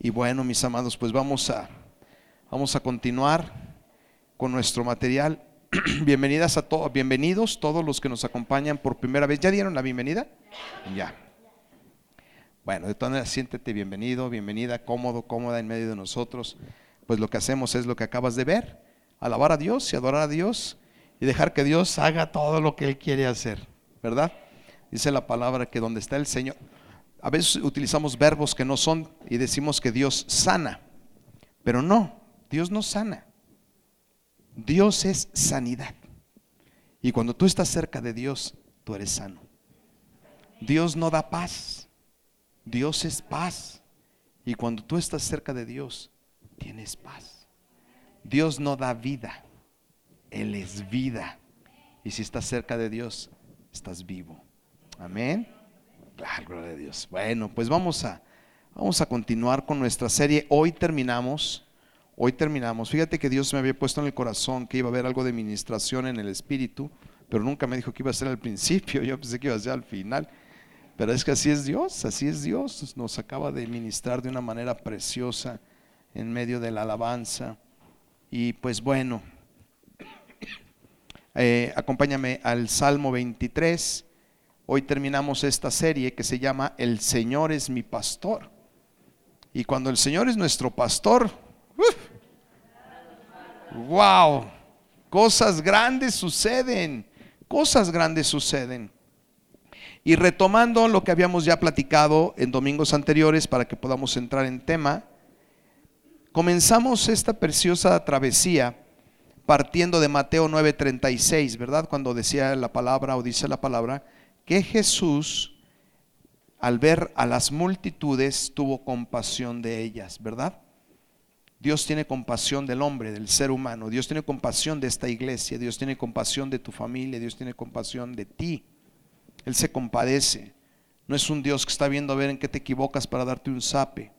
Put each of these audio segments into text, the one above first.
Y bueno, mis amados, pues vamos a, vamos a continuar con nuestro material. Bienvenidas a todos, bienvenidos todos los que nos acompañan por primera vez. ¿Ya dieron la bienvenida? Ya. Bueno, de todas maneras, siéntete bienvenido, bienvenida, cómodo, cómoda en medio de nosotros. Pues lo que hacemos es lo que acabas de ver, alabar a Dios y adorar a Dios y dejar que Dios haga todo lo que Él quiere hacer, ¿verdad? Dice la palabra que donde está el Señor, a veces utilizamos verbos que no son y decimos que Dios sana, pero no, Dios no sana. Dios es sanidad. Y cuando tú estás cerca de Dios, tú eres sano. Dios no da paz, Dios es paz. Y cuando tú estás cerca de Dios, tienes paz. Dios no da vida, Él es vida. Y si estás cerca de Dios, estás vivo. Amén. Gloria a Dios. Bueno, pues vamos a, vamos a continuar con nuestra serie. Hoy terminamos. Hoy terminamos. Fíjate que Dios me había puesto en el corazón que iba a haber algo de ministración en el espíritu, pero nunca me dijo que iba a ser al principio. Yo pensé que iba a ser al final. Pero es que así es Dios, así es Dios. Nos acaba de ministrar de una manera preciosa en medio de la alabanza. Y pues bueno, eh, acompáñame al Salmo 23. Hoy terminamos esta serie que se llama El Señor es mi pastor. Y cuando el Señor es nuestro pastor, wow, cosas grandes suceden, cosas grandes suceden. Y retomando lo que habíamos ya platicado en domingos anteriores para que podamos entrar en tema, comenzamos esta preciosa travesía partiendo de Mateo 9:36, ¿verdad? Cuando decía la palabra o dice la palabra, que Jesús, al ver a las multitudes, tuvo compasión de ellas, ¿verdad? Dios tiene compasión del hombre, del ser humano. Dios tiene compasión de esta iglesia. Dios tiene compasión de tu familia. Dios tiene compasión de ti. Él se compadece. No es un Dios que está viendo a ver en qué te equivocas para darte un sape.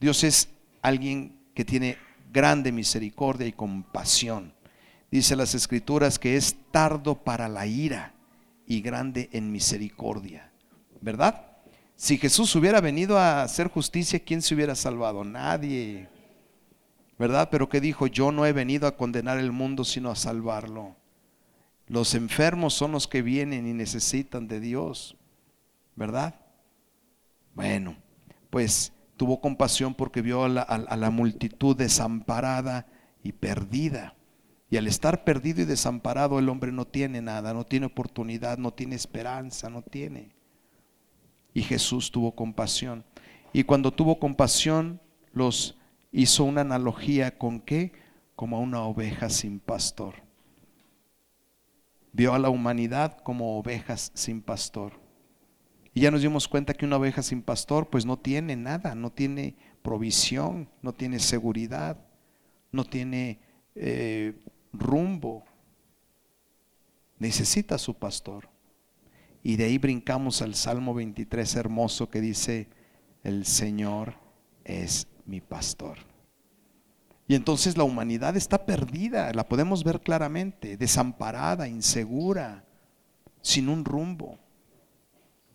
Dios es alguien que tiene grande misericordia y compasión. Dice las escrituras que es tardo para la ira y grande en misericordia. ¿Verdad? Si Jesús hubiera venido a hacer justicia, ¿quién se hubiera salvado? Nadie. ¿Verdad? Pero que dijo, yo no he venido a condenar el mundo, sino a salvarlo. Los enfermos son los que vienen y necesitan de Dios. ¿Verdad? Bueno, pues tuvo compasión porque vio a la, a la multitud desamparada y perdida. Y al estar perdido y desamparado, el hombre no tiene nada, no tiene oportunidad, no tiene esperanza, no tiene. Y Jesús tuvo compasión. Y cuando tuvo compasión, los hizo una analogía con qué? Como a una oveja sin pastor. Vio a la humanidad como ovejas sin pastor. Y ya nos dimos cuenta que una oveja sin pastor pues no tiene nada, no tiene provisión, no tiene seguridad, no tiene eh, rumbo. Necesita su pastor. Y de ahí brincamos al Salmo 23 hermoso que dice, el Señor es mi pastor. Y entonces la humanidad está perdida, la podemos ver claramente, desamparada, insegura, sin un rumbo.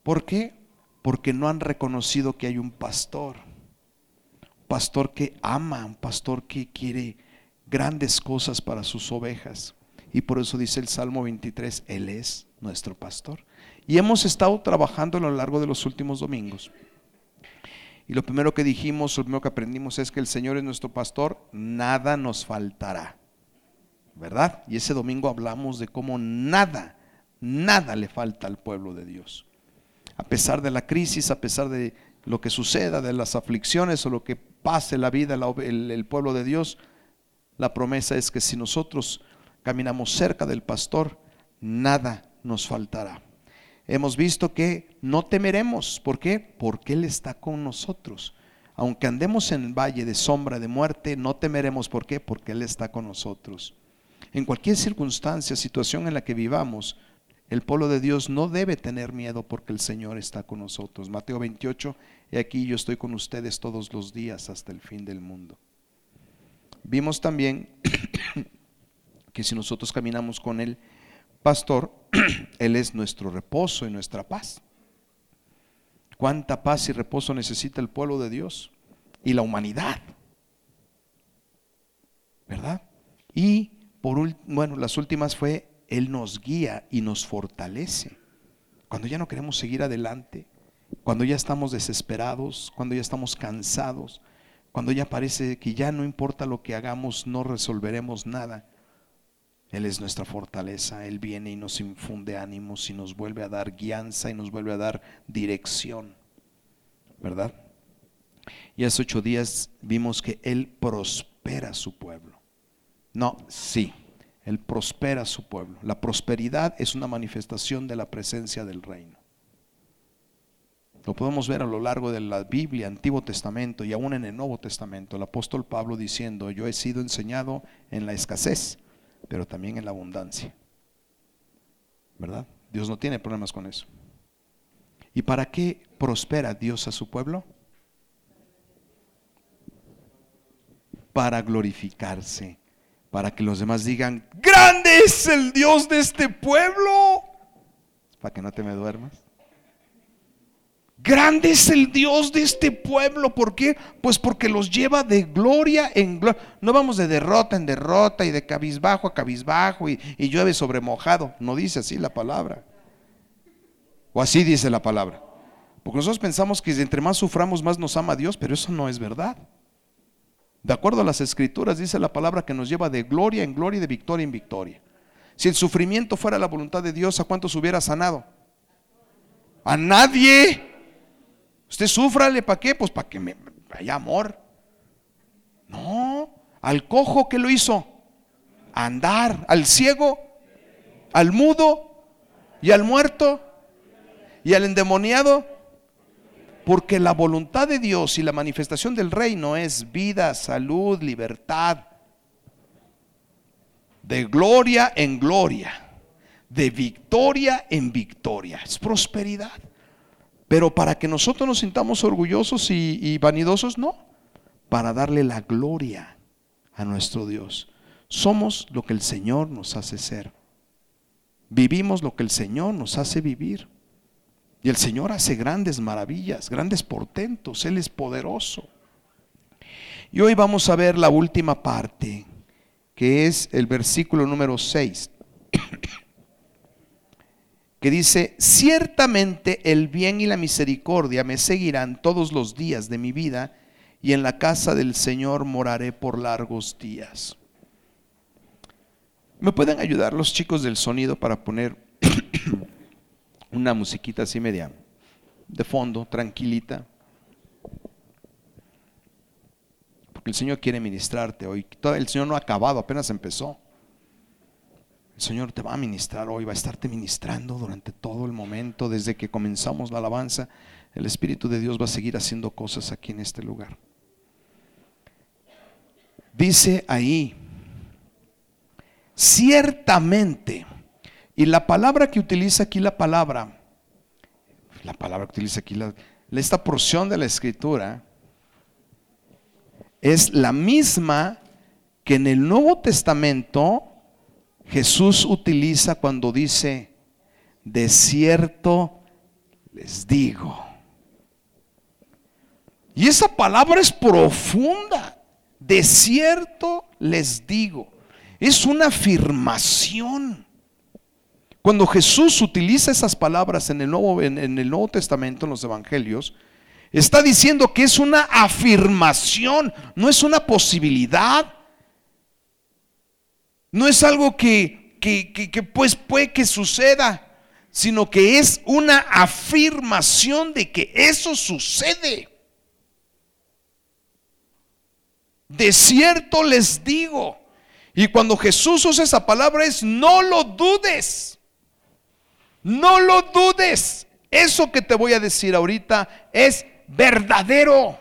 ¿Por qué? Porque no han reconocido que hay un pastor. Un pastor que ama, un pastor que quiere grandes cosas para sus ovejas. Y por eso dice el Salmo 23, Él es nuestro pastor. Y hemos estado trabajando a lo largo de los últimos domingos. Y lo primero que dijimos, lo primero que aprendimos es que el Señor es nuestro pastor, nada nos faltará. ¿Verdad? Y ese domingo hablamos de cómo nada, nada le falta al pueblo de Dios. A pesar de la crisis, a pesar de lo que suceda, de las aflicciones o lo que pase la vida, el, el pueblo de Dios, la promesa es que si nosotros caminamos cerca del pastor, nada nos faltará. Hemos visto que no temeremos. ¿Por qué? Porque Él está con nosotros. Aunque andemos en el valle de sombra de muerte, no temeremos. ¿Por qué? Porque Él está con nosotros. En cualquier circunstancia, situación en la que vivamos, el pueblo de Dios no debe tener miedo porque el Señor está con nosotros. Mateo 28, y aquí yo estoy con ustedes todos los días hasta el fin del mundo. Vimos también que si nosotros caminamos con el pastor, Él es nuestro reposo y nuestra paz. ¿Cuánta paz y reposo necesita el pueblo de Dios? y la humanidad. ¿Verdad? Y por bueno, las últimas fue Él nos guía y nos fortalece. Cuando ya no queremos seguir adelante, cuando ya estamos desesperados, cuando ya estamos cansados, cuando ya parece que ya no importa lo que hagamos, no resolveremos nada. Él es nuestra fortaleza, Él viene y nos infunde ánimos y nos vuelve a dar guianza y nos vuelve a dar dirección, ¿verdad? Y hace ocho días vimos que Él prospera a su pueblo. No, sí, Él prospera a su pueblo. La prosperidad es una manifestación de la presencia del reino. Lo podemos ver a lo largo de la Biblia, Antiguo Testamento y aún en el Nuevo Testamento. El apóstol Pablo diciendo, yo he sido enseñado en la escasez, pero también en la abundancia. ¿Verdad? Dios no tiene problemas con eso. ¿Y para qué prospera Dios a su pueblo? Para glorificarse, para que los demás digan, grande es el Dios de este pueblo. Para que no te me duermas. Grande es el Dios de este pueblo. ¿Por qué? Pues porque los lleva de gloria en gloria. No vamos de derrota en derrota y de cabizbajo a cabizbajo y, y llueve sobre mojado. No dice así la palabra. O así dice la palabra. Porque nosotros pensamos que entre más suframos, más nos ama Dios, pero eso no es verdad. De acuerdo a las escrituras, dice la palabra que nos lleva de gloria en gloria y de victoria en victoria. Si el sufrimiento fuera la voluntad de Dios, ¿a cuántos hubiera sanado? A nadie. Usted sufrale, ¿para qué? Pues para que me haya amor. No, al cojo que lo hizo, andar, al ciego, al mudo y al muerto y al endemoniado. Porque la voluntad de Dios y la manifestación del reino es vida, salud, libertad. De gloria en gloria. De victoria en victoria. Es prosperidad. Pero para que nosotros nos sintamos orgullosos y, vanidosos, no. Para darle la gloria a nuestro Dios. Somos lo que el Señor nos hace ser. Vivimos lo que el Señor nos hace vivir. Y el Señor hace grandes maravillas, grandes portentos. Él es poderoso. Y hoy vamos a ver la última parte, que es el versículo número 6 que dice, ciertamente el bien y la misericordia me seguirán todos los días de mi vida y en la casa del Señor moraré por largos días. ¿Me pueden ayudar los chicos del sonido para poner una musiquita así media de fondo, tranquilita? Porque el Señor quiere ministrarte hoy. El Señor no ha acabado, apenas empezó. El Señor te va a ministrar hoy, va a estarte ministrando durante todo el momento, desde que comenzamos la alabanza. El Espíritu de Dios va a seguir haciendo cosas aquí en este lugar. Dice ahí, ciertamente, y la palabra que utiliza aquí la palabra, la palabra que utiliza aquí la, esta porción de la escritura, es la misma que en el Nuevo Testamento Jesús utiliza cuando dice, de cierto les digo. Y esa palabra es profunda. De cierto les digo. Es una afirmación. Cuando Jesús utiliza esas palabras en el, Nuevo, en, el Nuevo Testamento, en los Evangelios, está diciendo que es una afirmación, no es una posibilidad, no es algo que, que, pues puede que suceda, sino que es una afirmación de que eso sucede. De cierto les digo, y cuando Jesús usa esa palabra es no lo dudes, no lo dudes. Eso que te voy a decir ahorita es verdadero.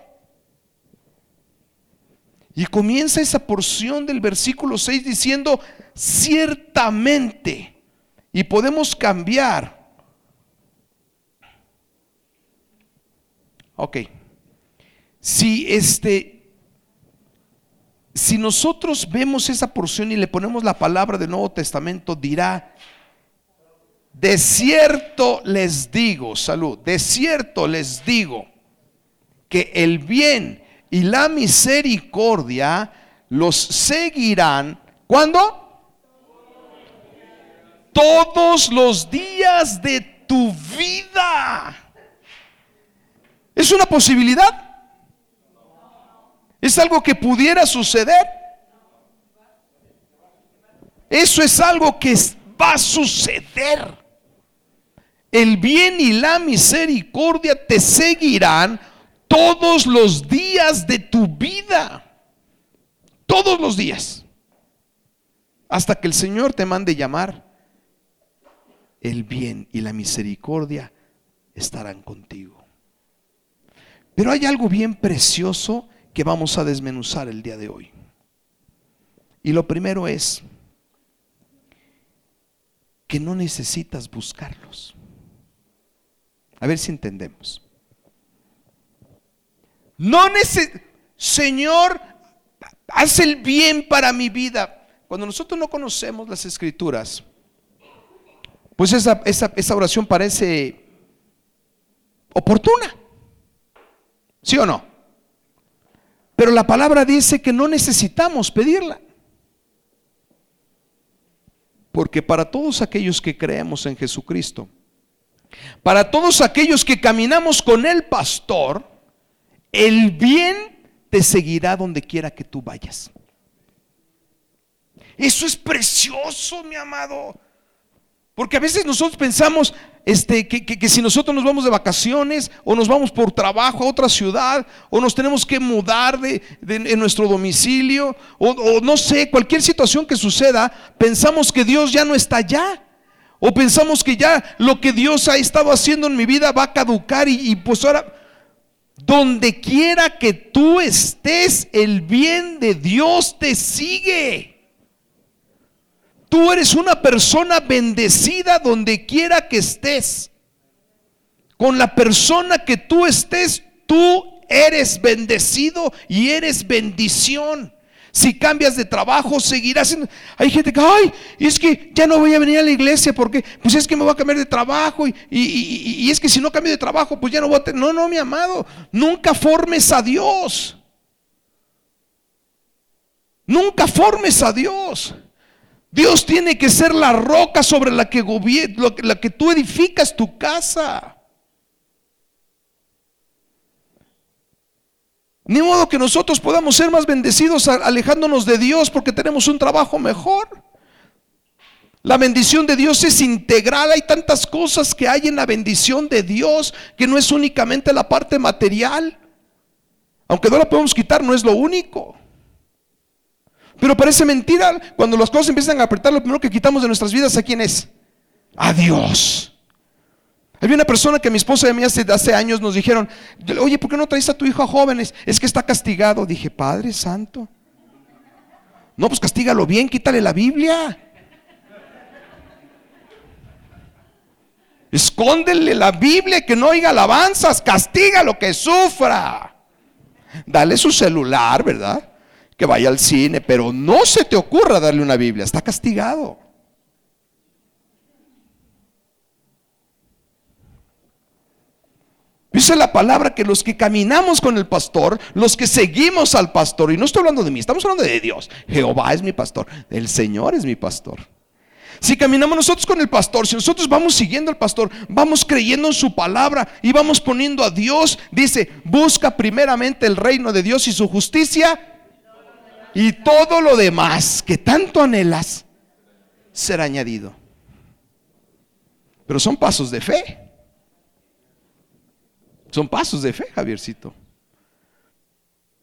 Y comienza esa porción del versículo 6 diciendo, ciertamente, y podemos cambiar. Ok, si este, si nosotros vemos esa porción y le ponemos la palabra del Nuevo Testamento, dirá, de cierto les digo, salud, de cierto les digo, que el bien y la misericordia los seguirán. ¿Cuándo? Todos los días de tu vida. ¿Es una posibilidad? ¿Es algo que pudiera suceder? Eso es algo que va a suceder. El bien y la misericordia te seguirán todos los días de tu vida. Todos los días. Hasta que el Señor te mande llamar. El bien y la misericordia estarán contigo. Pero hay algo bien precioso que vamos a desmenuzar el día de hoy. Y lo primero es que no necesitas buscarlos. A ver si entendemos. No necesitas, Señor, haz el bien para mi vida. Cuando nosotros no conocemos las escrituras, pues esa, esa oración parece oportuna. ¿Sí o no? Pero la palabra dice que no necesitamos pedirla. Porque para todos aquellos que creemos en Jesucristo, para todos aquellos que caminamos con el pastor, el bien te seguirá donde quiera que tú vayas. Eso es precioso, mi amado. Porque a veces nosotros pensamos este, que, si nosotros nos vamos de vacaciones o nos vamos por trabajo a otra ciudad o nos tenemos que mudar de, en nuestro domicilio o, o no sé, cualquier situación que suceda, pensamos que Dios ya no está allá. O pensamos que ya lo que Dios ha estado haciendo en mi vida va a caducar y, y pues ahora, donde quiera que tú estés, el bien de Dios te sigue. Tú eres una persona bendecida donde quiera que estés. Con la persona que tú estés, tú eres bendecido y eres bendición. Si cambias de trabajo, seguirás. Hay gente que, ay, es que ya no voy a venir a la iglesia porque, pues es que me voy a cambiar de trabajo y, y es que si no cambio de trabajo, pues ya no voy a tener. No, no, mi amado, nunca formes a Dios. Nunca formes a Dios. Dios tiene que ser la roca sobre la que, la que tú edificas tu casa. Ni modo que nosotros podamos ser más bendecidos alejándonos de Dios porque tenemos un trabajo mejor. La bendición de Dios es integral. Hay tantas cosas que hay en la bendición de Dios que no es únicamente la parte material. Aunque no la podemos quitar, no es lo único. Pero parece mentira. Cuando las cosas empiezan a apretar, lo primero que quitamos de nuestras vidas, ¿a quién es? A Dios. Había una persona que mi esposa y a mí hace, hace años nos dijeron, oye, ¿por qué no traes a tu hijo a jóvenes? Es que está castigado. Dije, Padre Santo. No, pues castígalo bien, quítale la Biblia. Escóndele la Biblia, que no oiga alabanzas, castiga lo que sufra. Dale su celular, ¿verdad? que vaya al cine, pero no se te ocurra darle una Biblia, está castigado. Dice la palabra que los que caminamos con el pastor, los que seguimos al pastor, y no estoy hablando de mí, estamos hablando de Dios. Jehová es mi pastor, el Señor es mi pastor. Si caminamos nosotros con el pastor, si nosotros vamos siguiendo al pastor, vamos creyendo en su palabra y vamos poniendo a Dios, dice, busca primeramente el reino de Dios y su justicia y todo lo demás que tanto anhelas será añadido. Pero son pasos de fe. Son pasos de fe, Javiercito.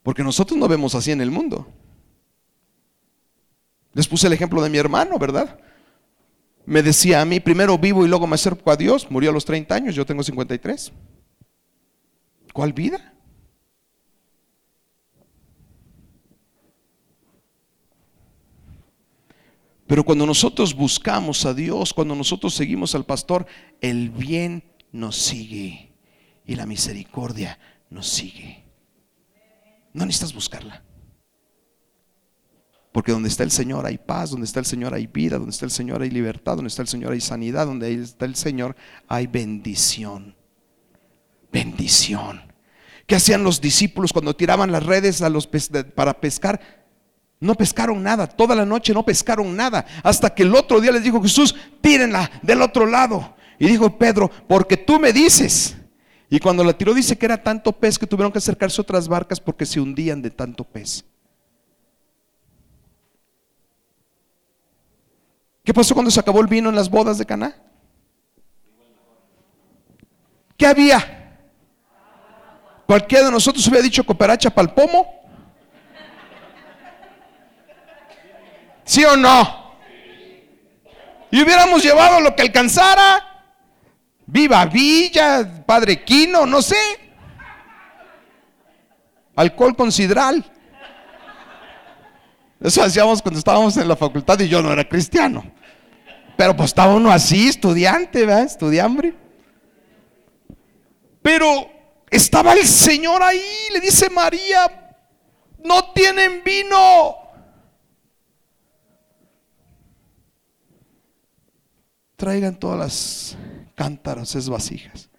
Porque nosotros no vemos así en el mundo. Les puse el ejemplo de mi hermano, ¿verdad? Me decía a mí, primero vivo y luego me acerco a Dios. Murió a los 30 años, yo tengo 53. ¿Cuál vida? Pero cuando nosotros buscamos a Dios, cuando nosotros seguimos al pastor, el bien nos sigue y la misericordia nos sigue. No necesitas buscarla. Porque donde está el Señor hay paz, donde está el Señor hay vida, donde está el Señor hay libertad, donde está el Señor hay sanidad, donde está el Señor hay bendición. Bendición. ¿Qué hacían los discípulos cuando tiraban las redes para pescar? No pescaron nada, toda la noche no pescaron nada, hasta que el otro día les dijo Jesús, tírenla del otro lado. Y dijo Pedro, porque tú me dices. Y cuando la tiró dice que era tanto pez que tuvieron que acercarse otras barcas porque se hundían de tanto pez. ¿Qué pasó cuando se acabó el vino en las bodas de Caná? ¿Qué había? Cualquiera de nosotros hubiera dicho cooperacha para el pomo. ¿Sí o no? Y hubiéramos llevado lo que alcanzara. Viva Villa, Padre Quino, no sé. Alcohol con sidral. Eso hacíamos cuando estábamos en la facultad y yo no era cristiano. Pero pues estaba uno así, estudiante, ¿verdad? Estudiambre. Pero estaba el Señor ahí, le dice María, no tienen vino. Traigan todas las cántaros, es vasijas.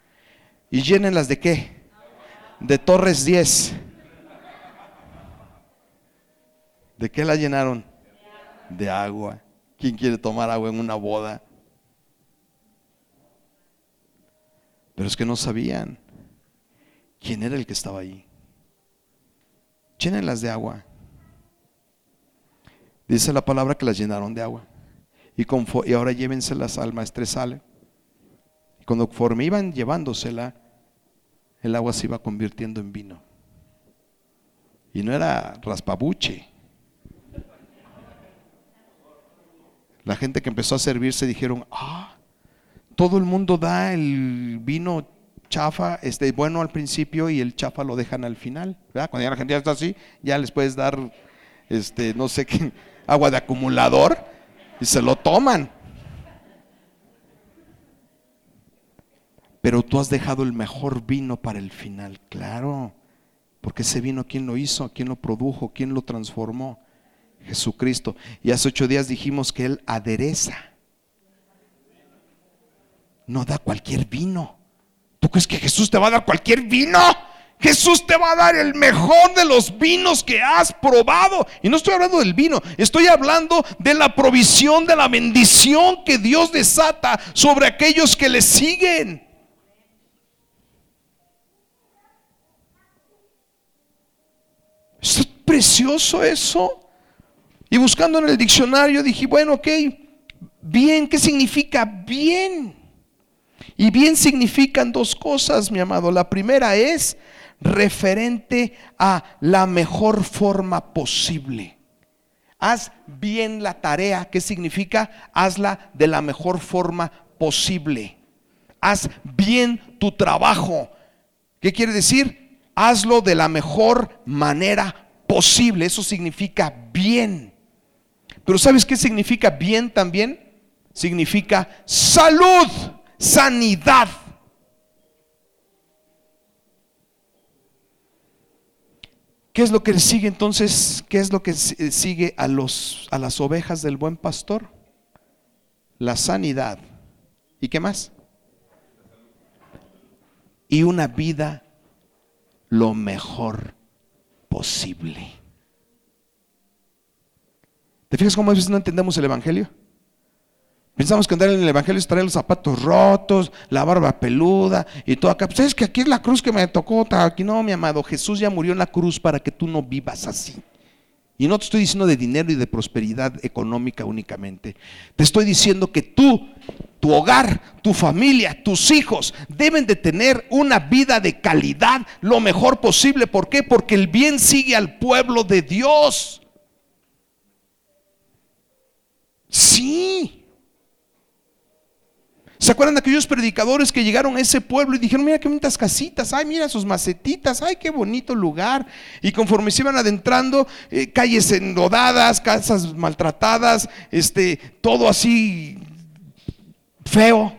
¿Y llénenlas de qué? De Torres 10. ¿De qué la llenaron? De agua. ¿Quién quiere tomar agua en una boda? Pero es que no sabían quién era el que estaba ahí. Llénenlas de agua. Dice la palabra que las llenaron de agua. Y, y ahora llévenselas al maestresale. Cuando conforme iban llevándosela, el agua se iba convirtiendo en vino. Y no era raspabuche. La gente que empezó a servirse dijeron, ah, todo el mundo da el vino chafa, este bueno al principio y el chafa lo dejan al final. Cuando ya la gente ya está así, ya les puedes dar, este, no sé qué, agua de acumulador y se lo toman. Pero tú has dejado el mejor vino para el final, claro. Porque ese vino, ¿quién lo hizo? ¿Quién lo produjo? ¿Quién lo transformó? Jesucristo. Y hace ocho días dijimos que Él adereza. No da cualquier vino. ¿Tú crees que Jesús te va a dar cualquier vino? Jesús te va a dar el mejor de los vinos que has probado. Y no estoy hablando del vino, estoy hablando de la provisión, de la bendición que Dios desata sobre aquellos que le siguen. Es precioso eso. Y buscando en el diccionario dije, bueno, ok, bien, ¿qué significa bien? Y bien significan dos cosas, mi amado. La primera es referente a la mejor forma posible. Haz bien la tarea. ¿Qué significa? Hazla de la mejor forma posible. Haz bien tu trabajo. ¿Qué quiere decir? hazlo de la mejor manera posible. Eso significa bien. Pero ¿sabes qué significa bien también? Significa salud, sanidad. ¿Qué es lo que sigue entonces? ¿Qué es lo que sigue a, los, a las ovejas del buen pastor? La sanidad. ¿Y qué más? Y una vida lo mejor posible. ¿Te fijas cómo a veces no entendemos el Evangelio? Pensamos que andar en el Evangelio es traer los zapatos rotos, la barba peluda y todo acá. Pues es que aquí es la cruz que me tocó. Aquí no, mi amado. Jesús ya murió en la cruz para que tú no vivas así. Y no te estoy diciendo de dinero y de prosperidad económica únicamente. Te estoy diciendo que tú, tu hogar, tu familia, tus hijos deben de tener una vida de calidad lo mejor posible. ¿Por qué? Porque el bien sigue al pueblo de Dios. Sí. ¿Se acuerdan de aquellos predicadores que llegaron a ese pueblo y dijeron, mira qué bonitas casitas, ay, mira sus macetitas, ay, qué bonito lugar? Y conforme se iban adentrando, eh, calles enlodadas, casas maltratadas, este, todo así feo.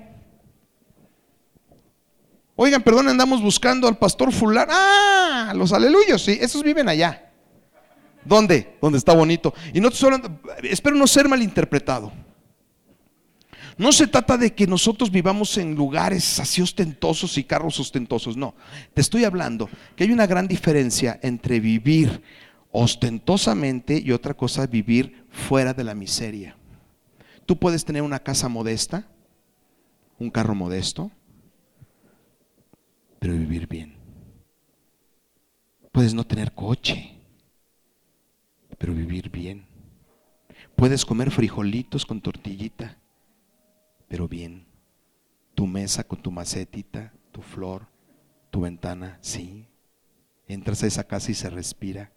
Oigan, perdón, andamos buscando al pastor fulano. Ah, los aleluyos, sí, esos viven allá. ¿Dónde? Donde está bonito. Y no solo, espero no ser malinterpretado. No se trata de que nosotros vivamos en lugares así ostentosos y carros ostentosos, no. Te estoy hablando que hay una gran diferencia entre vivir ostentosamente y otra cosa vivir fuera de la miseria. Tú puedes tener una casa modesta, un carro modesto, pero vivir bien. Puedes no tener coche, pero vivir bien. Puedes comer frijolitos con tortillita, pero bien. Tu mesa con tu macetita, tu flor, tu ventana, sí. Entras a esa casa y se respira.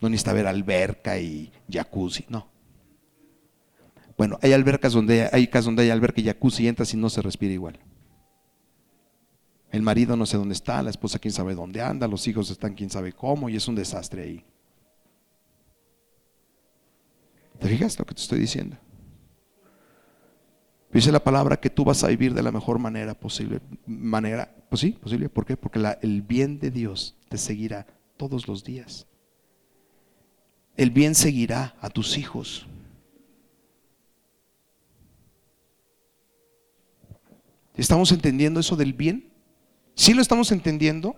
No necesita ver alberca y jacuzzi, no. Bueno, hay albercas donde hay casas donde hay alberca y jacuzzi y entras y no se respira igual. El marido no sé dónde está, la esposa quién sabe dónde anda, los hijos están quién sabe cómo y es un desastre ahí. ¿Te fijas lo que te estoy diciendo? Dice la palabra que tú vas a vivir de la mejor manera posible. Manera, pues sí, posible. ¿Por qué? Porque el bien de Dios te seguirá todos los días. El bien seguirá a tus hijos. ¿Estamos entendiendo eso del bien? ¿Sí lo estamos entendiendo?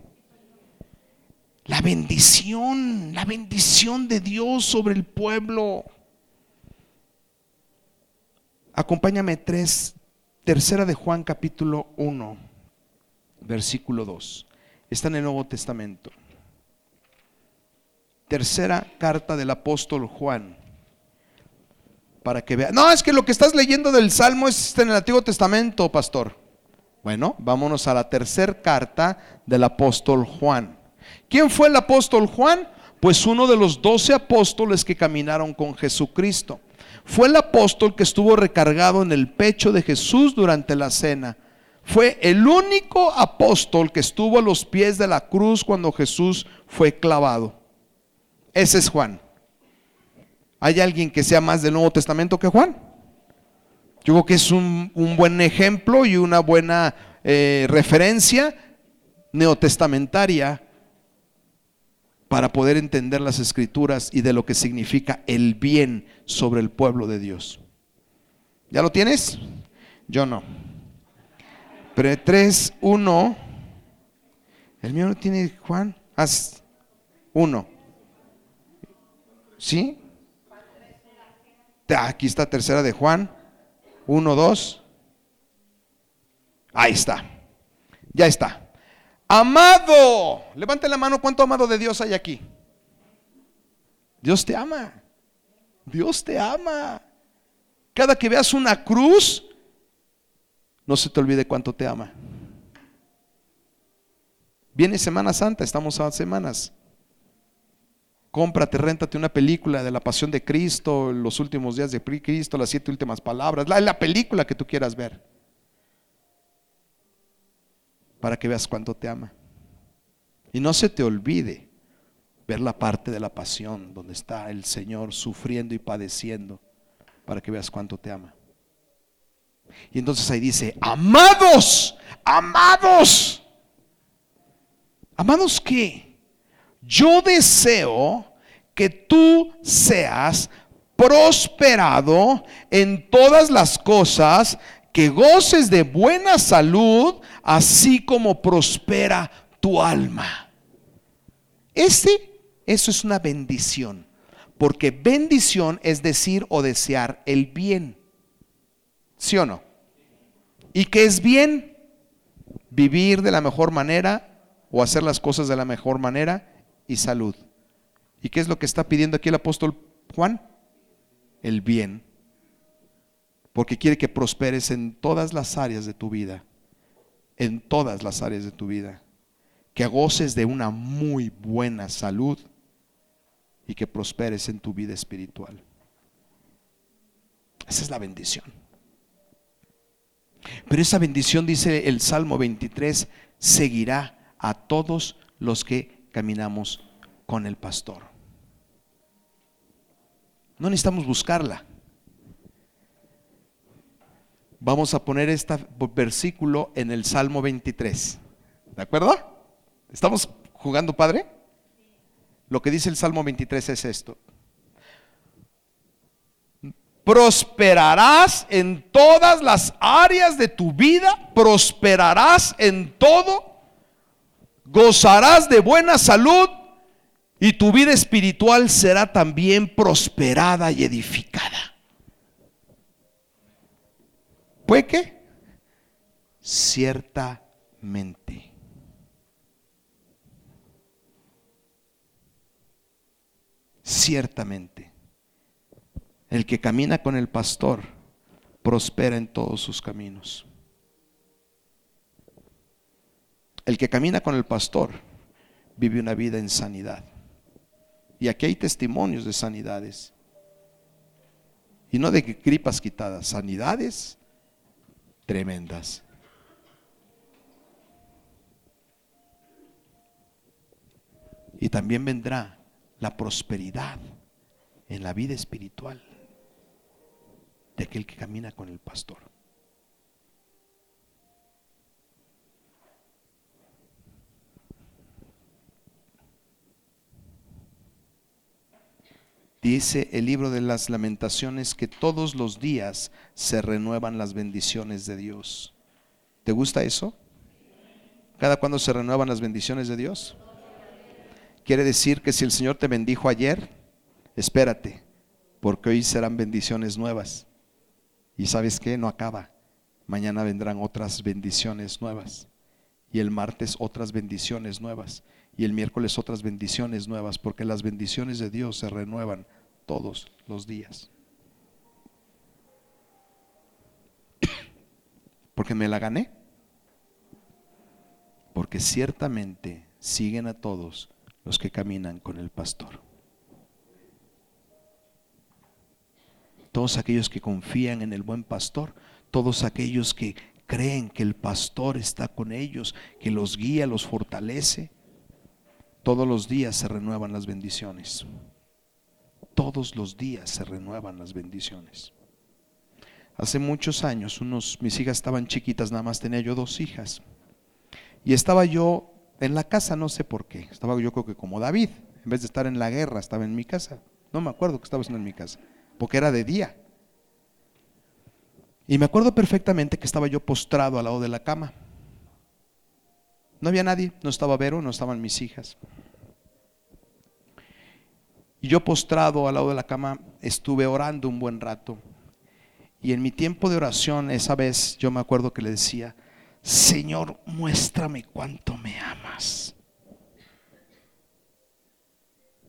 La bendición, la bendición de Dios sobre el pueblo. Acompáñame tres, tercera de Juan capítulo 1, versículo 2. Está en el Nuevo Testamento. Tercera carta del apóstol Juan. Para que vea. No, es que lo que estás leyendo del Salmo es en el Antiguo Testamento, pastor. Bueno, vámonos a la tercera carta del apóstol Juan. ¿Quién fue el apóstol Juan? Pues uno de los doce apóstoles que caminaron con Jesucristo. Fue el apóstol que estuvo recargado en el pecho de Jesús durante la cena. Fue el único apóstol que estuvo a los pies de la cruz cuando Jesús fue clavado. Ese es Juan. ¿Hay alguien que sea más del Nuevo Testamento que Juan? Yo creo que es un, buen ejemplo y una buena eh, referencia neotestamentaria para poder entender las escrituras y de lo que significa el bien sobre el pueblo de Dios. ¿Ya lo tienes? Yo no. Pero 3, 1. El mío no tiene Juan. Haz 1. ¿Sí? Aquí está tercera de Juan. Uno, dos. Ahí está. Ya está. Amado. Levante la mano. ¿Cuánto amado de Dios hay aquí? Dios te ama. Dios te ama. Cada que veas una cruz, no se te olvide cuánto te ama. Viene Semana Santa, estamos a semanas cómprate, réntate una película de la pasión de Cristo, los últimos días de Cristo, las siete últimas palabras, la, la película que tú quieras ver, para que veas cuánto te ama. Y no se te olvide ver la parte de la pasión donde está el Señor sufriendo y padeciendo, para que veas cuánto te ama. Y entonces ahí dice, amados, amados, amados qué? yo deseo que tú seas prosperado en todas las cosas, que goces de buena salud, así como prospera tu alma. Ese, eso es una bendición, porque bendición es decir o desear el bien. ¿Sí o no? ¿Y qué es bien? Vivir de la mejor manera o hacer las cosas de la mejor manera y salud. ¿Y qué es lo que está pidiendo aquí el apóstol Juan? El bien. Porque quiere que prosperes en todas las áreas de tu vida. En todas las áreas de tu vida. Que goces de una muy buena salud y que prosperes en tu vida espiritual. Esa es la bendición. Pero esa bendición, dice el Salmo 23, seguirá a todos los que caminamos con el pastor. No necesitamos buscarla. Vamos a poner este versículo en el Salmo 23. ¿De acuerdo? ¿Estamos jugando, Padre? Lo que dice el Salmo 23 es esto. prosperarás en todas las áreas de tu vida, prosperarás en todo, gozarás de buena salud y tu vida espiritual será también prosperada y edificada. ¿Puede qué? Ciertamente. Ciertamente. El que camina con el pastor prospera en todos sus caminos. El que camina con el pastor vive una vida en sanidad. Y aquí hay testimonios de sanidades. Y no de gripas quitadas, sanidades tremendas. Y también vendrá la prosperidad en la vida espiritual de aquel que camina con el pastor. Dice el libro de las lamentaciones que todos los días se renuevan las bendiciones de Dios. ¿Te gusta eso? ¿Cada cuando se renuevan las bendiciones de Dios? Quiere decir que si el Señor te bendijo ayer, espérate, porque hoy serán bendiciones nuevas. Y sabes que no acaba. Mañana vendrán otras bendiciones nuevas. Y el martes otras bendiciones nuevas. Y el miércoles otras bendiciones nuevas. Porque las bendiciones de Dios se renuevan todos los días. Porque me la gané. Porque ciertamente siguen a todos los que caminan con el pastor. todos aquellos que confían en el buen pastor, todos aquellos que creen que el pastor está con ellos, que los guía, los fortalece. Todos los días se renuevan las bendiciones. Todos los días se renuevan las bendiciones. Hace muchos años, unos, mis hijas estaban chiquitas, nada más tenía yo dos hijas. Y estaba yo en la casa, no sé por qué. Estaba yo creo que como David, en vez de estar en la guerra, estaba en mi casa. No me acuerdo que estaba en mi casa porque era de día. Y me acuerdo perfectamente que estaba yo postrado al lado de la cama. No había nadie, no estaba Vero, no estaban mis hijas. Y yo postrado al lado de la cama estuve orando un buen rato. Y en mi tiempo de oración, esa vez yo me acuerdo que le decía, Señor, muéstrame cuánto me amas.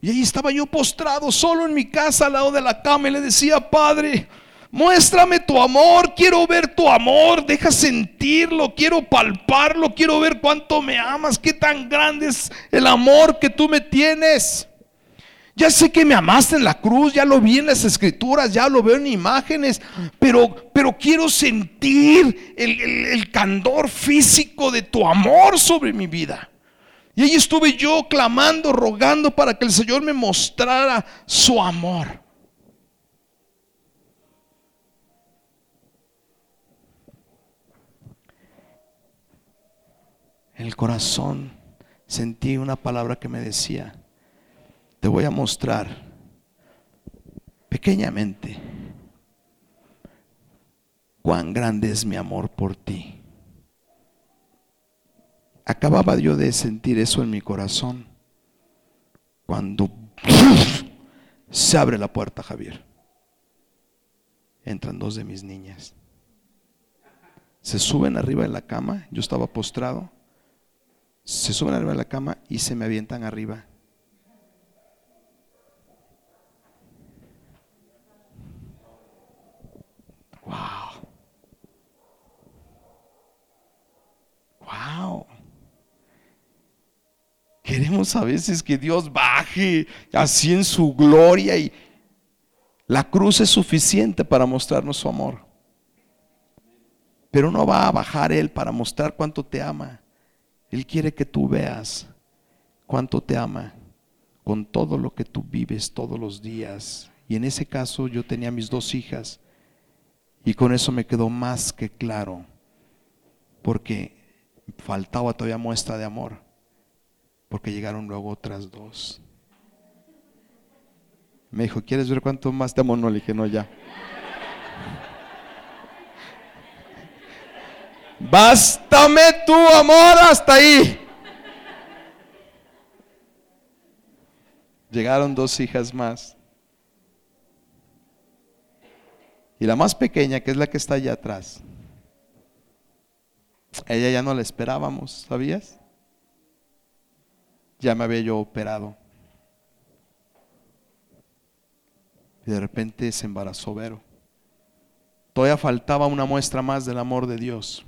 Y ahí estaba yo postrado solo en mi casa al lado de la cama y le decía, Padre, muéstrame tu amor, quiero ver tu amor, deja sentirlo, quiero palparlo, quiero ver cuánto me amas, qué tan grande es el amor que tú me tienes. Ya sé que me amaste en la cruz, ya lo vi en las escrituras, ya lo veo en imágenes, pero, pero quiero sentir el, el candor físico de tu amor sobre mi vida. Y ahí estuve yo clamando, rogando para que el Señor me mostrara su amor. En el corazón sentí una palabra que me decía, te voy a mostrar pequeñamente cuán grande es mi amor por ti. Acababa yo de sentir eso en mi corazón cuando se abre la puerta, Javier. Entran dos de mis niñas. Se suben arriba de la cama, yo estaba postrado. Se suben arriba de la cama y se me avientan arriba. Wow. Wow. Queremos a veces que Dios baje así en su gloria y la cruz es suficiente para mostrarnos su amor. Pero no va a bajar Él para mostrar cuánto te ama. Él quiere que tú veas cuánto te ama con todo lo que tú vives todos los días. Y en ese caso yo tenía mis dos hijas y con eso me quedó más que claro, porque faltaba todavía muestra de amor porque llegaron luego otras dos. Me dijo, ¿quieres ver cuánto más te amo? No, le dije, no, ya. Bástame tu amor hasta ahí. Llegaron dos hijas más. Y la más pequeña, que es la que está allá atrás, ella ya no la esperábamos, ¿sabías? Ya me había yo operado. Y de repente se embarazó Vero. Todavía faltaba una muestra más del amor de Dios.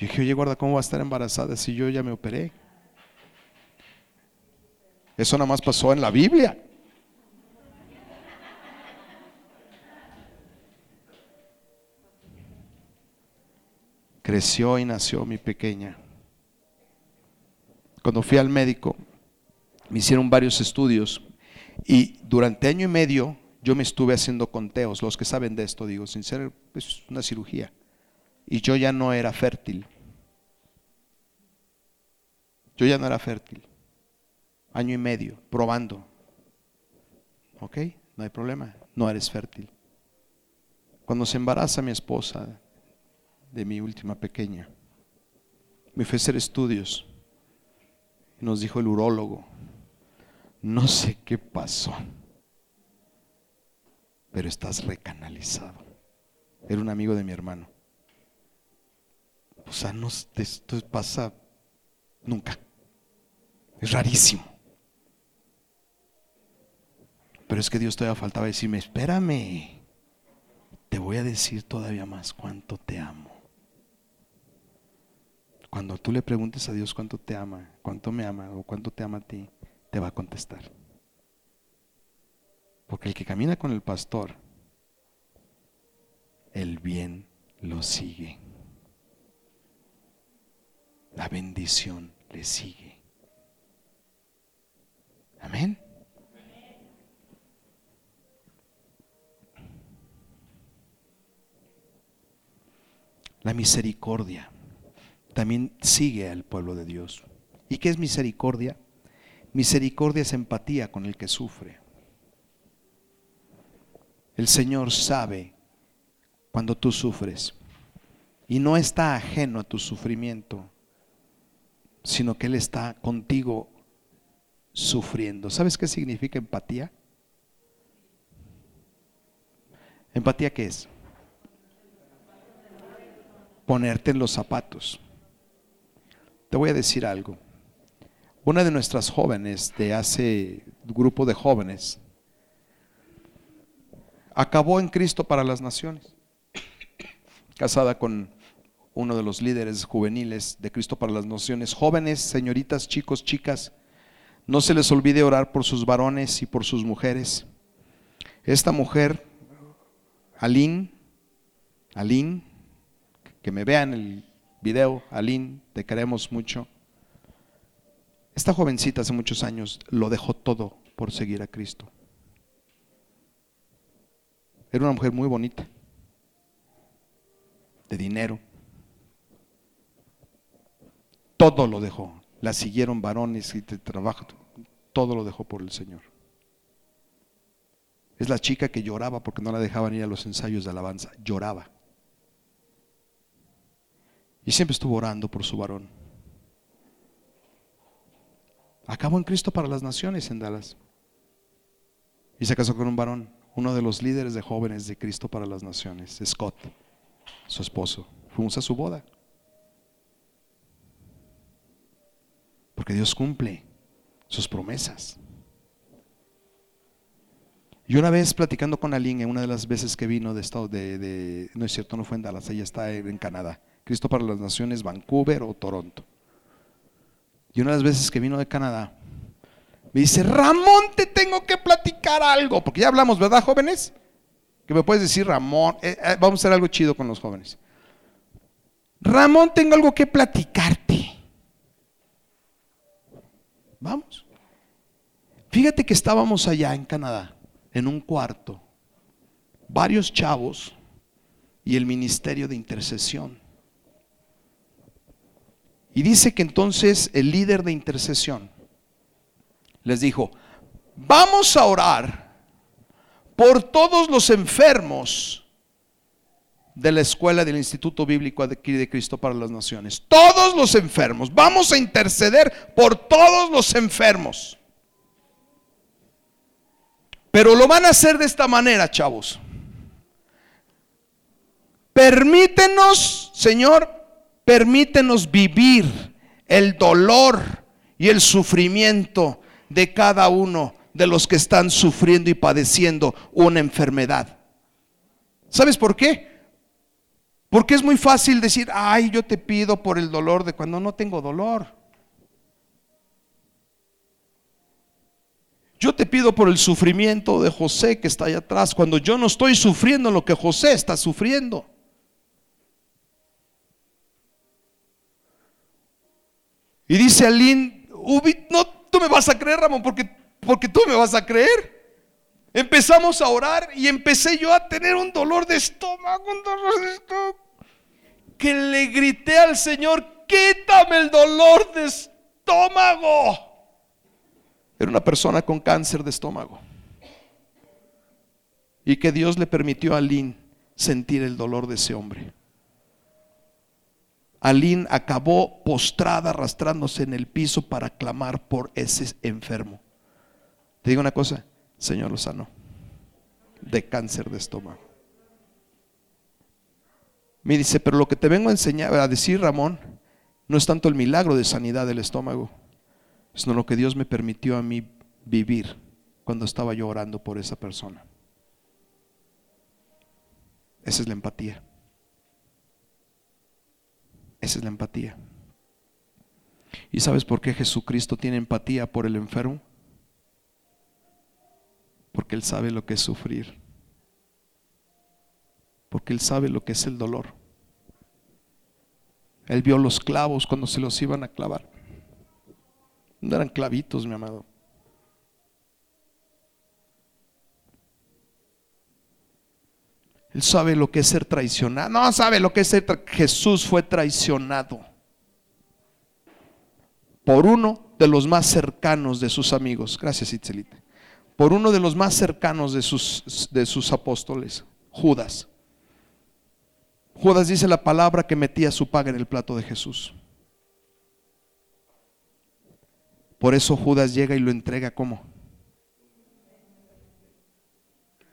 Yo dije, oye, guarda, ¿cómo va a estar embarazada si yo ya me operé? Eso nada más pasó en la Biblia. Creció y nació mi pequeña. Cuando fui al médico, me hicieron varios estudios y durante año y medio yo me estuve haciendo conteos, los que saben de esto, digo, sin ser es una cirugía. Y yo ya no era fértil. Yo ya no era fértil. Año y medio, probando. ¿Ok? No hay problema, no eres fértil. Cuando se embaraza mi esposa de mi última pequeña, me fue a hacer estudios. Y nos dijo el urólogo, no sé qué pasó, pero estás recanalizado. Era un amigo de mi hermano. O sea, no, esto pasa nunca. Es rarísimo. Pero es que Dios todavía faltaba decirme, espérame, te voy a decir todavía más cuánto te amo. Cuando tú le preguntes a Dios cuánto te ama, cuánto me ama o cuánto te ama a ti, te va a contestar. Porque el que camina con el pastor, el bien lo sigue. La bendición le sigue. Amén. La misericordia también sigue al pueblo de Dios. ¿Y qué es misericordia? Misericordia es empatía con el que sufre. El Señor sabe cuando tú sufres y no está ajeno a tu sufrimiento, sino que Él está contigo sufriendo. ¿Sabes qué significa empatía? ¿Empatía qué es? Ponerte en los zapatos. Te voy a decir algo. Una de nuestras jóvenes de hace grupo de jóvenes acabó en Cristo para las naciones, casada con uno de los líderes juveniles de Cristo para las naciones. Jóvenes, señoritas, chicos, chicas, no se les olvide orar por sus varones y por sus mujeres. Esta mujer, Aline, Aline, que me vean el video, Aline, te queremos mucho. Esta jovencita hace muchos años lo dejó todo por seguir a Cristo. Era una mujer muy bonita, de dinero. Todo lo dejó. La siguieron varones y de trabajo. Todo lo dejó por el Señor. Es la chica que lloraba porque no la dejaban ir a los ensayos de alabanza. Lloraba. Y siempre estuvo orando por su varón. Acabó en Cristo para las naciones en Dallas. Y se casó con un varón, uno de los líderes de jóvenes de Cristo para las naciones, Scott, su esposo. Fuimos a su boda. Porque Dios cumple sus promesas. Y una vez platicando con Aline, una de las veces que vino de estado de, no es cierto, no fue en Dallas, ella está en Canadá. Cristo para las Naciones, Vancouver o Toronto. Y una de las veces que vino de Canadá, me dice, Ramón, te tengo que platicar algo, porque ya hablamos, ¿verdad, jóvenes? Que me puedes decir, Ramón, eh, eh, vamos a hacer algo chido con los jóvenes. Ramón, tengo algo que platicarte. Vamos. Fíjate que estábamos allá en Canadá, en un cuarto, varios chavos y el ministerio de intercesión. Y dice que entonces el líder de intercesión les dijo, vamos a orar por todos los enfermos de la escuela del Instituto Bíblico de Cristo para las Naciones. Todos los enfermos. Vamos a interceder por todos los enfermos. Pero lo van a hacer de esta manera, chavos. Permítenos, Señor, permítenos vivir el dolor y el sufrimiento de cada uno de los que están sufriendo y padeciendo una enfermedad. ¿Sabes por qué? Porque es muy fácil decir, ay, yo te pido por el dolor de cuando no tengo dolor. Yo te pido por el sufrimiento de José que está allá atrás, cuando yo no estoy sufriendo lo que José está sufriendo. Y dice Alín, no, tú me vas a creer, Ramón, porque, porque tú me vas a creer. Empezamos a orar y empecé yo a tener un dolor de estómago, un dolor de estómago. Que le grité al Señor, quítame el dolor de estómago. Era una persona con cáncer de estómago. Y que Dios le permitió a Lynn sentir el dolor de ese hombre. Alín acabó postrada, arrastrándose en el piso para clamar por ese enfermo. Te digo una cosa, Señor lo sanó de cáncer de estómago. Me dice, pero lo que te vengo a enseñar, a decir Ramón, no es tanto el milagro de sanidad del estómago, sino lo que Dios me permitió a mí vivir cuando estaba yo orando por esa persona. Esa es la empatía. Esa es la empatía. ¿Y sabes por qué Jesucristo tiene empatía por el enfermo? Porque Él sabe lo que es sufrir. Porque Él sabe lo que es el dolor. Él vio los clavos cuando se los iban a clavar. No eran clavitos, mi amado. Él sabe lo que es ser traicionado. No sabe lo que es ser Jesús fue traicionado por uno de los más cercanos de sus amigos. Gracias, Itzelite. Por uno de los más cercanos de sus, de sus apóstoles, Judas. Judas dice la palabra que metía su paga en el plato de Jesús. Por eso Judas llega y lo entrega como.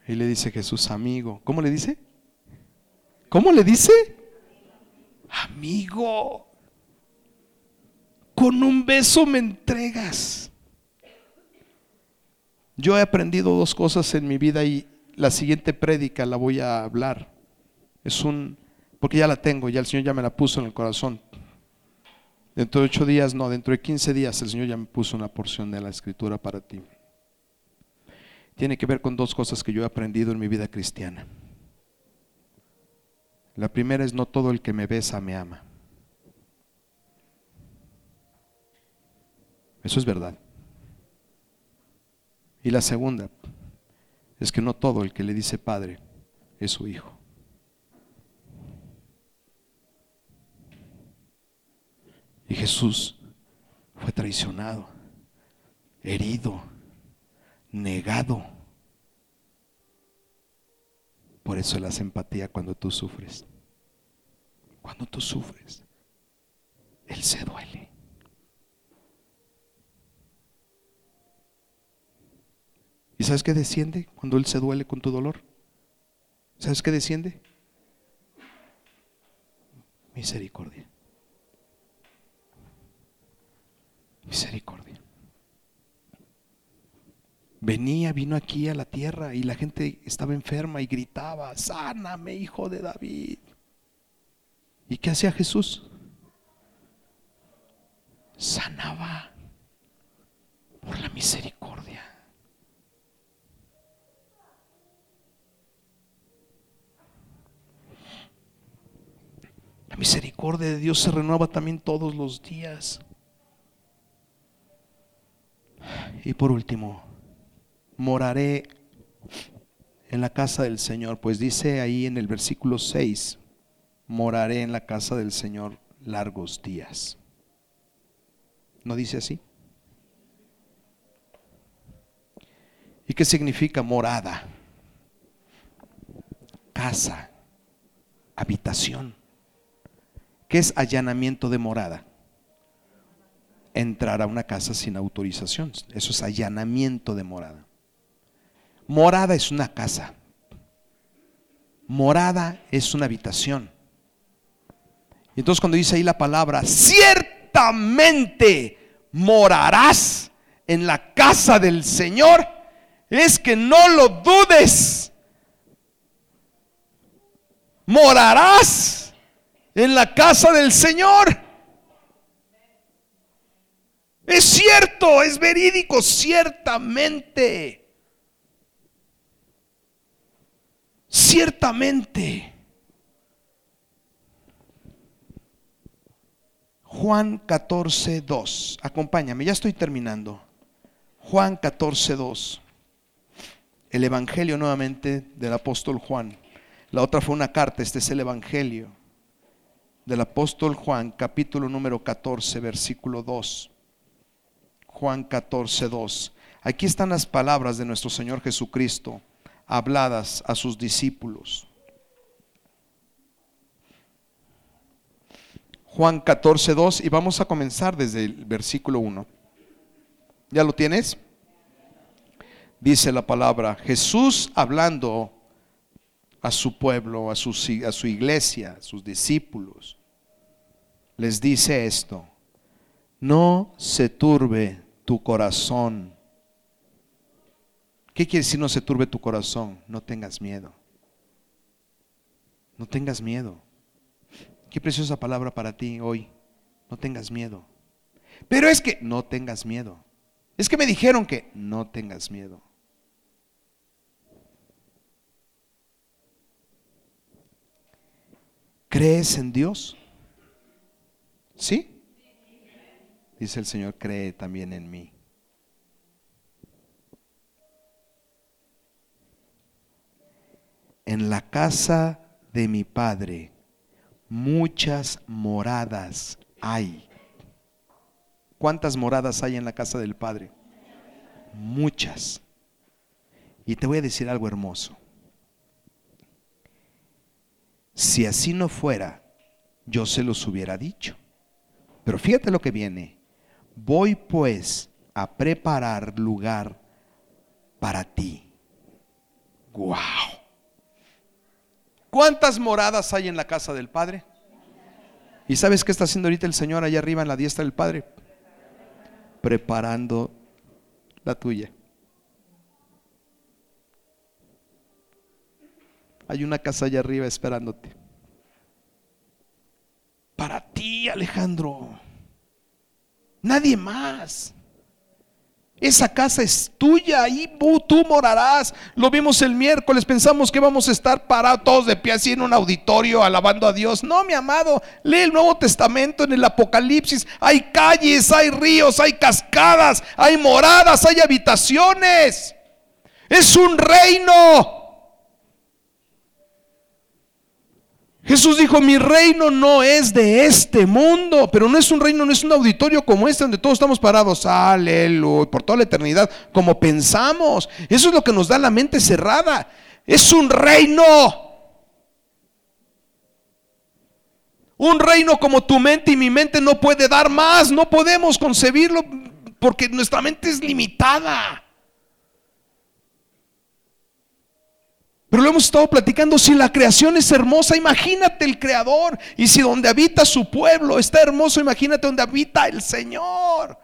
Y le dice Jesús, amigo. ¿Cómo le dice? ¿Cómo le dice? Amigo. Con un beso me entregas. Yo he aprendido dos cosas en mi vida y la siguiente prédica la voy a hablar. Es un, porque ya la tengo, ya el Señor ya me la puso en el corazón. Dentro de ocho días, no, dentro de quince días el Señor ya me puso una porción de la escritura para ti tiene que ver con dos cosas que yo he aprendido en mi vida cristiana. La primera es no todo el que me besa me ama. Eso es verdad. Y la segunda es que no todo el que le dice padre es su hijo. Y Jesús fue traicionado, herido negado. Por eso la empatía cuando tú sufres. Cuando tú sufres, Él se duele. ¿Y sabes qué desciende cuando Él se duele con tu dolor? ¿Sabes qué desciende? Misericordia. Misericordia venía, vino aquí a la tierra y la gente estaba enferma y gritaba, sáname, hijo de David. ¿Y qué hacía Jesús? Sanaba por la misericordia. La misericordia de Dios se renueva también todos los días. Y por último, moraré en la casa del Señor, pues dice ahí en el versículo 6, moraré en la casa del Señor largos días. ¿No dice así? ¿Y qué significa morada? Casa. habitación. ¿Qué es allanamiento de morada? Entrar a una casa sin autorización. Eso es allanamiento de morada. Morada es una casa. Morada es una habitación. Y entonces cuando dice ahí la palabra, ciertamente morarás en la casa del Señor, es que no lo dudes. Morarás en la casa del Señor. Es cierto, es verídico, ciertamente. Ciertamente. Juan 14, 2. Acompáñame, ya estoy terminando. Juan 14, 2. El Evangelio nuevamente del apóstol Juan. La otra fue una carta, este es el Evangelio del apóstol Juan, capítulo número 14, versículo 2. Juan 14, 2. Aquí están las palabras de nuestro Señor Jesucristo habladas a sus discípulos. Juan 14, 2 y vamos a comenzar desde el versículo 1. ¿Ya lo tienes? Dice la palabra, Jesús hablando a su pueblo, a su, iglesia, a sus discípulos, les dice esto, no se turbe tu corazón. ¿Qué quiere decir no se turbe tu corazón? No tengas miedo. No tengas miedo. Qué preciosa palabra para ti hoy. No tengas miedo. Pero es que no tengas miedo. Es que me dijeron que no tengas miedo. ¿Crees en Dios? ¿Sí? Dice el Señor, cree también en mí. En la casa de mi Padre muchas moradas hay. ¿Cuántas moradas hay en la casa del Padre? Muchas. Y te voy a decir algo hermoso. Si así no fuera, yo se los hubiera dicho. Pero fíjate lo que viene. Voy pues a preparar lugar para ti. Wow. ¿Cuántas moradas hay en la casa del Padre? ¿Y sabes qué está haciendo ahorita el Señor allá arriba en la diestra del Padre? Preparando la tuya. Hay una casa allá arriba esperándote. Para ti, Alejandro. Nadie más. Esa casa es tuya y tú morarás. Lo vimos el miércoles, pensamos que vamos a estar parados todos de pie así en un auditorio alabando a Dios. No, mi amado, lee el Nuevo Testamento en el Apocalipsis. Hay calles, hay ríos, hay cascadas, hay moradas, hay habitaciones. Es un reino. Jesús dijo, mi reino no es de este mundo, pero no es un reino, no es un auditorio como este donde todos estamos parados, aleluya, por toda la eternidad, como pensamos. Eso es lo que nos da la mente cerrada. Es un reino. Un reino como tu mente y mi mente no puede dar más, no podemos concebirlo porque nuestra mente es limitada. Pero lo hemos estado platicando, si la creación es hermosa, imagínate el creador. Y si donde habita su pueblo está hermoso, imagínate donde habita el Señor.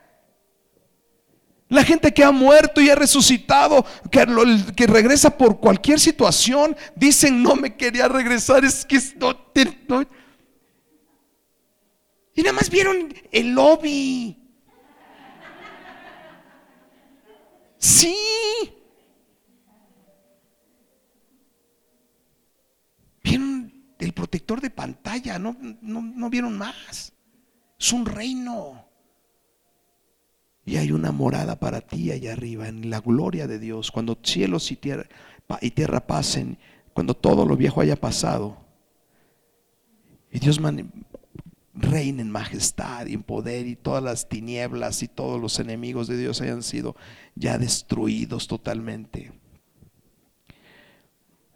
La gente que ha muerto y ha resucitado, que, regresa por cualquier situación, dicen, no me quería regresar, es que no, no. Y nada más vieron el lobby. Sí. El protector de pantalla, no, no, vieron más. Es un reino. Y hay una morada para ti allá arriba, en la gloria de Dios, cuando cielos y tierra, y tierra pasen, cuando todo lo viejo haya pasado. Y Dios reina en majestad y en poder y todas las tinieblas y todos los enemigos de Dios hayan sido ya destruidos totalmente.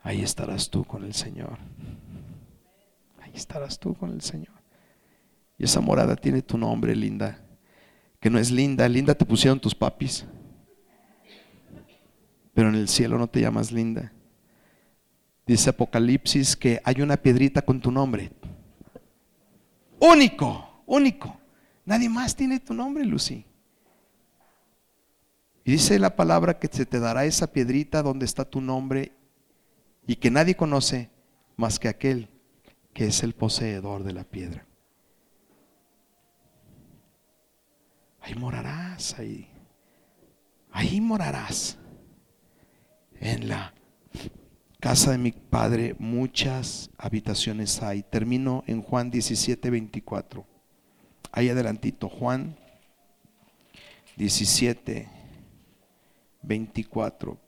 Ahí estarás tú con el Señor. Estarás tú con el Señor. Y esa morada tiene tu nombre, linda. Que no es linda, linda te pusieron tus papis. Pero en el cielo no te llamas linda. Dice Apocalipsis que hay una piedrita con tu nombre. Único, único. Nadie más tiene tu nombre, Lucy. Y dice la palabra que se te dará esa piedrita donde está tu nombre y que nadie conoce más que aquel que es el poseedor de la piedra. Ahí morarás, ahí. Ahí morarás. En la casa de mi padre muchas habitaciones hay. Termino en Juan 17, 24. Ahí adelantito, Juan 17, 24.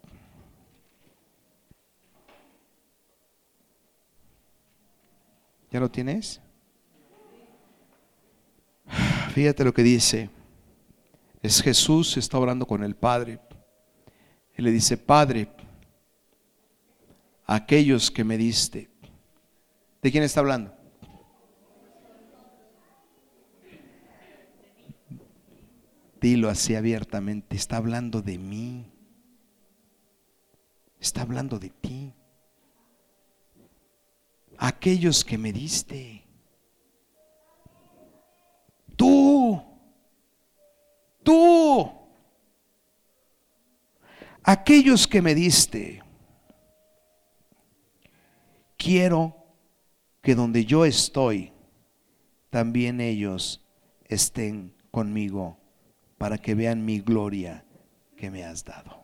¿Ya lo tienes? Fíjate lo que dice. Es Jesús, está orando con el Padre. Y le dice, Padre, aquellos que me diste. ¿De quién está hablando? Dilo así abiertamente, está hablando de mí. Está hablando de ti. Aquellos que me diste. Tú. Tú. Aquellos que me diste. Quiero que donde yo estoy, también ellos estén conmigo para que vean mi gloria que me has dado.